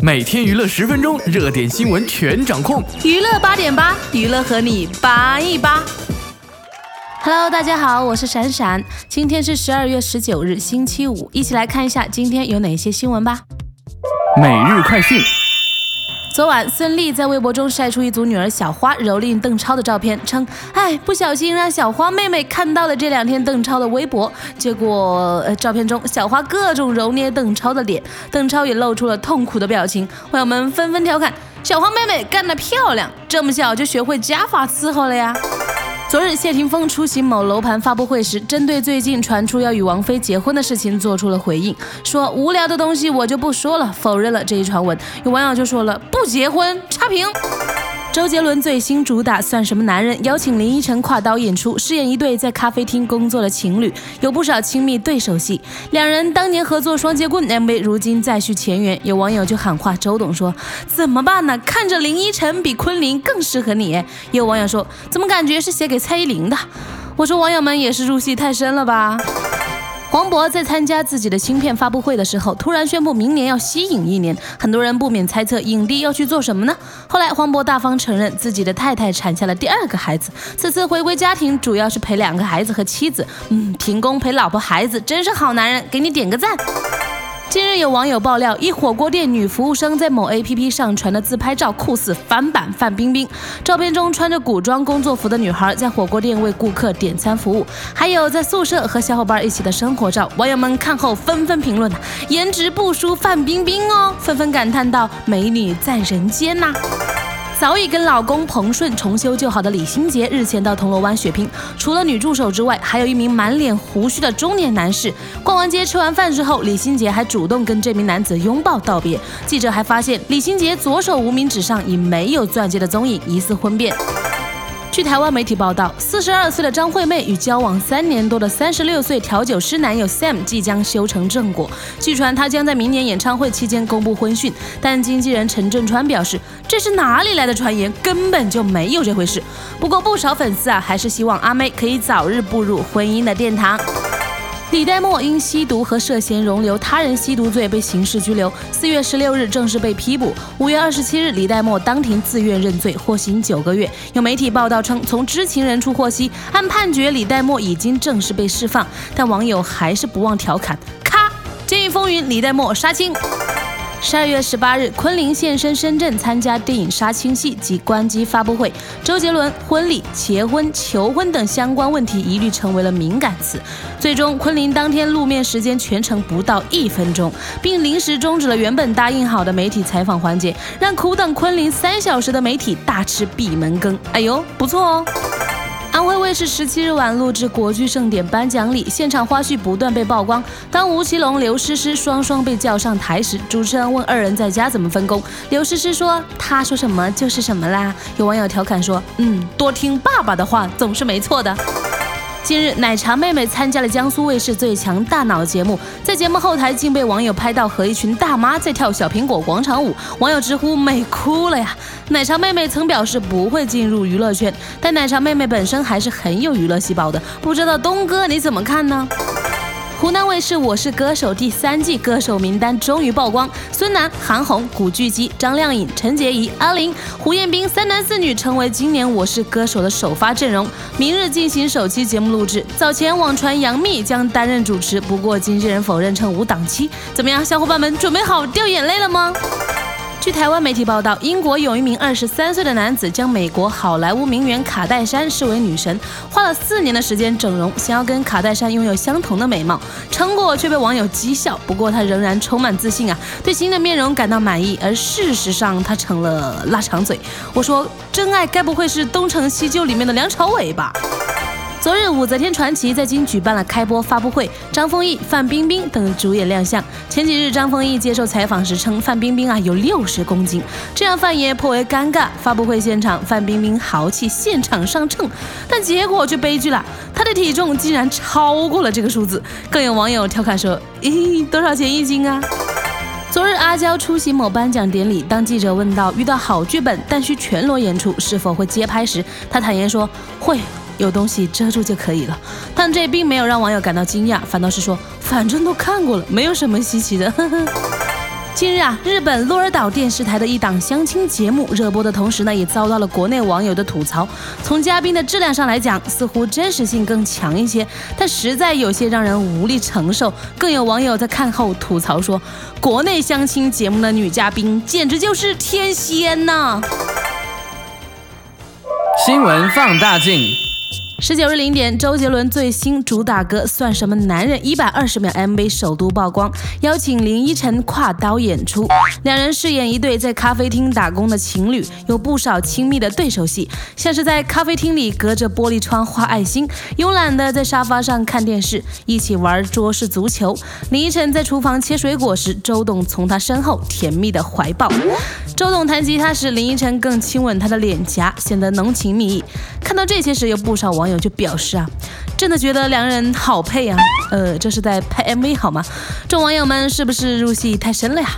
每天娱乐十分钟，热点新闻全掌控。娱乐八点八，娱乐和你八一八。Hello，大家好，我是闪闪。今天是十二月十九日，星期五，一起来看一下今天有哪些新闻吧。每日快讯。昨晚，孙俪在微博中晒出一组女儿小花蹂躏邓超的照片，称：“哎，不小心让小花妹妹看到了这两天邓超的微博。”结果，照片中小花各种揉捏邓超的脸，邓超也露出了痛苦的表情。网友们纷纷调侃：“小花妹妹干得漂亮，这么小就学会加法伺候了呀！”昨日，谢霆锋出席某楼盘发布会时，针对最近传出要与王菲结婚的事情做出了回应，说无聊的东西我就不说了，否认了这一传闻。有网友就说了，不结婚，差评。周杰伦最新主打《算什么男人》，邀请林依晨跨刀演出，饰演一对在咖啡厅工作的情侣，有不少亲密对手戏。两人当年合作《双截棍》MV，如今再续前缘。有网友就喊话周董说：“怎么办呢？看着林依晨比昆凌更适合你。”有网友说：“怎么感觉是写给蔡依林的？”我说网友们也是入戏太深了吧。黄渤在参加自己的新片发布会的时候，突然宣布明年要息影一年，很多人不免猜测影帝要去做什么呢？后来黄渤大方承认自己的太太产下了第二个孩子，此次回归家庭主要是陪两个孩子和妻子。嗯，停工陪老婆孩子，真是好男人，给你点个赞。近日有网友爆料，一火锅店女服务生在某 APP 上传的自拍照酷似翻版范冰冰。照片中穿着古装工作服的女孩在火锅店为顾客点餐服务，还有在宿舍和小伙伴一起的生活照。网友们看后纷纷评论：颜值不输范冰冰哦，纷纷感叹道：美女在人间呐。早已跟老公彭顺重修旧好的李心洁日前到铜锣湾血拼，除了女助手之外，还有一名满脸胡须的中年男士。逛完街吃完饭之后，李心洁还主动跟这名男子拥抱道别。记者还发现，李心洁左手无名指上已没有钻戒的踪影，疑似婚变。据台湾媒体报道，四十二岁的张惠妹与交往三年多的三十六岁调酒师男友 Sam 即将修成正果。据传，他将在明年演唱会期间公布婚讯，但经纪人陈振川表示，这是哪里来的传言，根本就没有这回事。不过，不少粉丝啊，还是希望阿妹可以早日步入婚姻的殿堂。李代沫因吸毒和涉嫌容留他人吸毒罪被刑事拘留，四月十六日正式被批捕。五月二十七日，李代沫当庭自愿认罪，获刑九个月。有媒体报道称，从知情人处获悉，按判决，李代沫已经正式被释放。但网友还是不忘调侃：咔，监狱风云，李代沫杀青。十二月十八日，昆凌现身深圳参加电影杀青戏及关机发布会。周杰伦婚礼、结婚、求婚等相关问题一律成为了敏感词。最终，昆凌当天露面时间全程不到一分钟，并临时终止了原本答应好的媒体采访环节，让苦等昆凌三小时的媒体大吃闭门羹。哎呦，不错哦。安徽卫视十七日晚录制国剧盛典颁奖礼，现场花絮不断被曝光。当吴奇隆、刘诗诗双双被叫上台时，主持人问二人在家怎么分工，刘诗诗说：“他说什么就是什么啦。”有网友调侃说：“嗯，多听爸爸的话总是没错的。”近日，奶茶妹妹参加了江苏卫视《最强大脑》节目，在节目后台竟被网友拍到和一群大妈在跳小苹果广场舞，网友直呼美哭了呀！奶茶妹妹曾表示不会进入娱乐圈，但奶茶妹妹本身还是很有娱乐细胞的，不知道东哥你怎么看呢？湖南卫视《我是歌手》第三季歌手名单终于曝光，孙楠、韩红、古巨基、张靓颖、陈洁仪、阿玲、胡彦斌三男四女成为今年《我是歌手》的首发阵容，明日进行首期节目录制。早前网传杨幂将担任主持，不过经纪人否认称无档期。怎么样，小伙伴们准备好掉眼泪了吗？据台湾媒体报道，英国有一名二十三岁的男子将美国好莱坞名媛卡戴珊视为女神，花了四年的时间整容，想要跟卡戴珊拥有相同的美貌，成果却被网友讥笑。不过他仍然充满自信啊，对新的面容感到满意。而事实上，他成了腊肠嘴。我说，真爱该不会是《东成西就》里面的梁朝伟吧？昨日，武则天传奇在京举办了开播发布会，张丰毅、范冰冰等主演亮相。前几日，张丰毅接受采访时称，范冰冰啊有六十公斤，这样范爷颇为尴尬。发布会现场，范冰冰豪气现场上秤，但结果却悲剧了，她的体重竟然超过了这个数字。更有网友调侃说：“ 咦，多少钱一斤啊？”昨日，阿娇出席某颁奖典礼，当记者问到遇到好剧本但需全裸演出是否会接拍时，她坦言说：“会。”有东西遮住就可以了。但这并没有让网友感到惊讶，反倒是说，反正都看过了，没有什么稀奇的。呵呵。近日啊，日本鹿儿岛电视台的一档相亲节目热播的同时呢，也遭到了国内网友的吐槽。从嘉宾的质量上来讲，似乎真实性更强一些，但实在有些让人无力承受。更有网友在看后吐槽说，国内相亲节目的女嘉宾简直就是天仙呐！新闻放大镜。十九日零点，周杰伦最新主打歌《算什么男人》一百二十秒 MV 首度曝光，邀请林依晨跨刀演出，两人饰演一对在咖啡厅打工的情侣，有不少亲密的对手戏，像是在咖啡厅里隔着玻璃窗画爱心，慵懒的在沙发上看电视，一起玩桌式足球。林依晨在厨房切水果时，周董从她身后甜蜜的怀抱。周董弹吉他时，林依晨更亲吻他的脸颊，显得浓情蜜意。看到这些时，有不少网友就表示啊，真的觉得两人好配啊。呃，这是在拍 MV 好吗？众网友们是不是入戏太深了呀？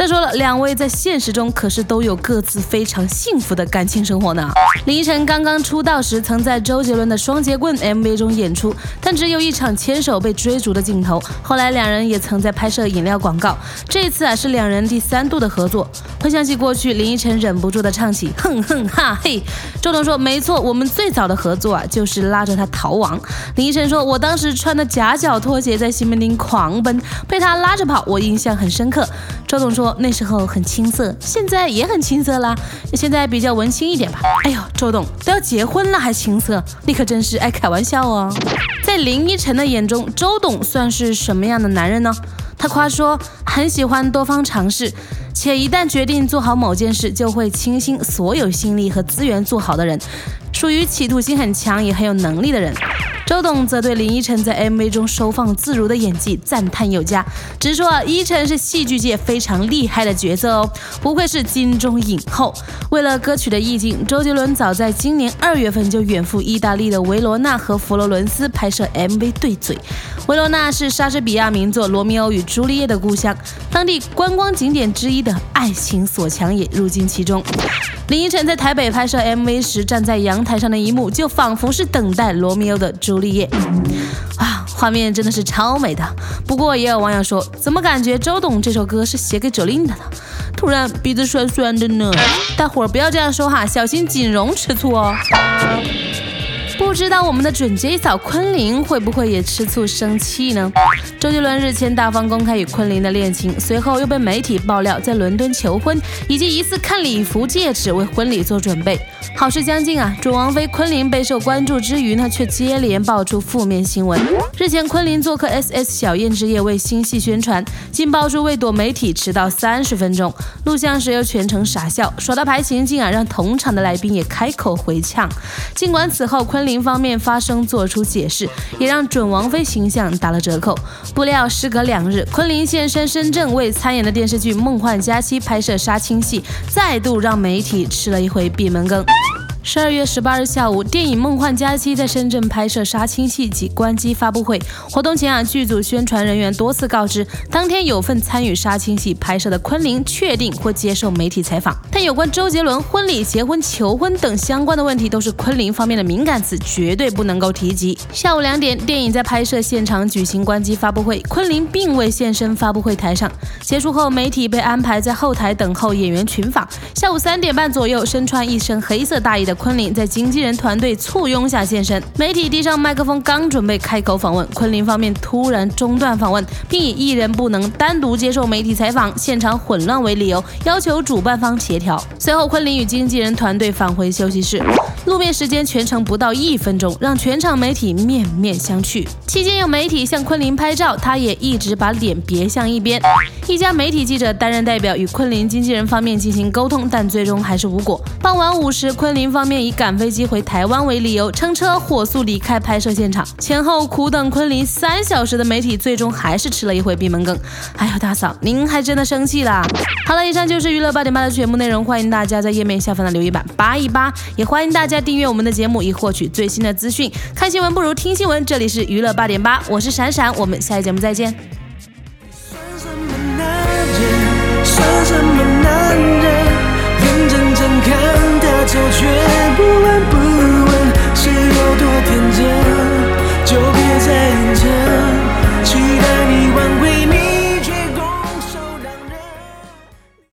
再说了，两位在现实中可是都有各自非常幸福的感情生活呢。林依晨刚刚出道时，曾在周杰伦的《双截棍》MV 中演出，但只有一场牵手被追逐的镜头。后来两人也曾在拍摄饮料广告，这次啊是两人第三度的合作。回想起过去，林依晨忍不住的唱起哼哼哈嘿。周董说：“没错，我们最早的合作啊就是拉着他逃亡。”林依晨说：“我当时穿的夹脚拖鞋在西门町狂奔，被他拉着跑，我印象很深刻。”周董说。那时候很青涩，现在也很青涩啦，现在比较文青一点吧。哎呦，周董都要结婚了还青涩，你可真是爱开玩笑哦。在林依晨的眼中，周董算是什么样的男人呢？他夸说很喜欢多方尝试，且一旦决定做好某件事，就会倾心所有心力和资源做好的人，属于企图心很强也很有能力的人。周董则对林依晨在 MV 中收放自如的演技赞叹有加，直说啊，依晨是戏剧界非常厉害的角色哦，不愧是金钟影后。为了歌曲的意境，周杰伦早在今年二月份就远赴意大利的维罗纳和佛罗伦斯拍摄 MV 对嘴。维罗纳是莎士比亚名作《罗密欧与朱丽叶》的故乡，当地观光景点之一的爱情锁强也入境其中。林依晨在台北拍摄 MV 时，站在阳台上的一幕，就仿佛是等待罗密欧的朱丽叶啊，画面真的是超美的。不过也有网友说，怎么感觉周董这首歌是写给 Jolin 的呢？突然鼻子酸酸的呢。大伙儿不要这样说哈，小心锦荣吃醋哦。不知道我们的准 J 嫂昆凌会不会也吃醋生气呢？周杰伦日前大方公开与昆凌的恋情，随后又被媒体爆料在伦敦求婚，以及疑似看礼服戒指为婚礼做准备。好事将近啊！准王妃昆凌备受关注之余呢，却接连爆出负面新闻。日前，昆凌做客 S S 小燕之夜为新戏宣传，竟爆出为躲媒体迟到三十分钟，录像时又全程傻笑，耍大牌行径啊，让同场的来宾也开口回呛。尽管此后昆凌方面发声做出解释，也让准王妃形象打了折扣。不料时隔两日，昆凌现身深圳为参演的电视剧《梦幻佳期》拍摄杀青戏，再度让媒体吃了一回闭门羹。十二月十八日下午，电影《梦幻佳期》在深圳拍摄杀青戏及关机发布会。活动前啊，剧组宣传人员多次告知，当天有份参与杀青戏拍摄的昆凌确定会接受媒体采访，但有关周杰伦婚礼、结婚、求婚等相关的问题都是昆凌方面的敏感词，绝对不能够提及。下午两点，电影在拍摄现场举行关机发布会，昆凌并未现身发布会台上。结束后，媒体被安排在后台等候演员群访。下午三点半左右，身穿一身黑色大衣的。昆凌在经纪人团队簇拥下现身，媒体递上麦克风，刚准备开口访问，昆凌方面突然中断访问，并以艺人不能单独接受媒体采访、现场混乱为理由，要求主办方协调。随后，昆凌与经纪人团队返回休息室，露面时间全程不到一分钟，让全场媒体面面相觑。期间有媒体向昆凌拍照，他也一直把脸别向一边。一家媒体记者担任代表与昆凌经纪人方面进行沟通，但最终还是无果。傍晚五时，昆凌方。方面以赶飞机回台湾为理由，乘车火速离开拍摄现场。前后苦等昆凌三小时的媒体，最终还是吃了一回闭门羹。哎呦，大嫂，您还真的生气啦？好了，以上就是娱乐八点八的全部内容。欢迎大家在页面下方的留言板扒一扒，也欢迎大家订阅我们的节目，以获取最新的资讯。看新闻不如听新闻，这里是娱乐八点八，我是闪闪，我们下期节目再见。手却不闻不问，是有。多天真，就别再认真，期待你挽回你。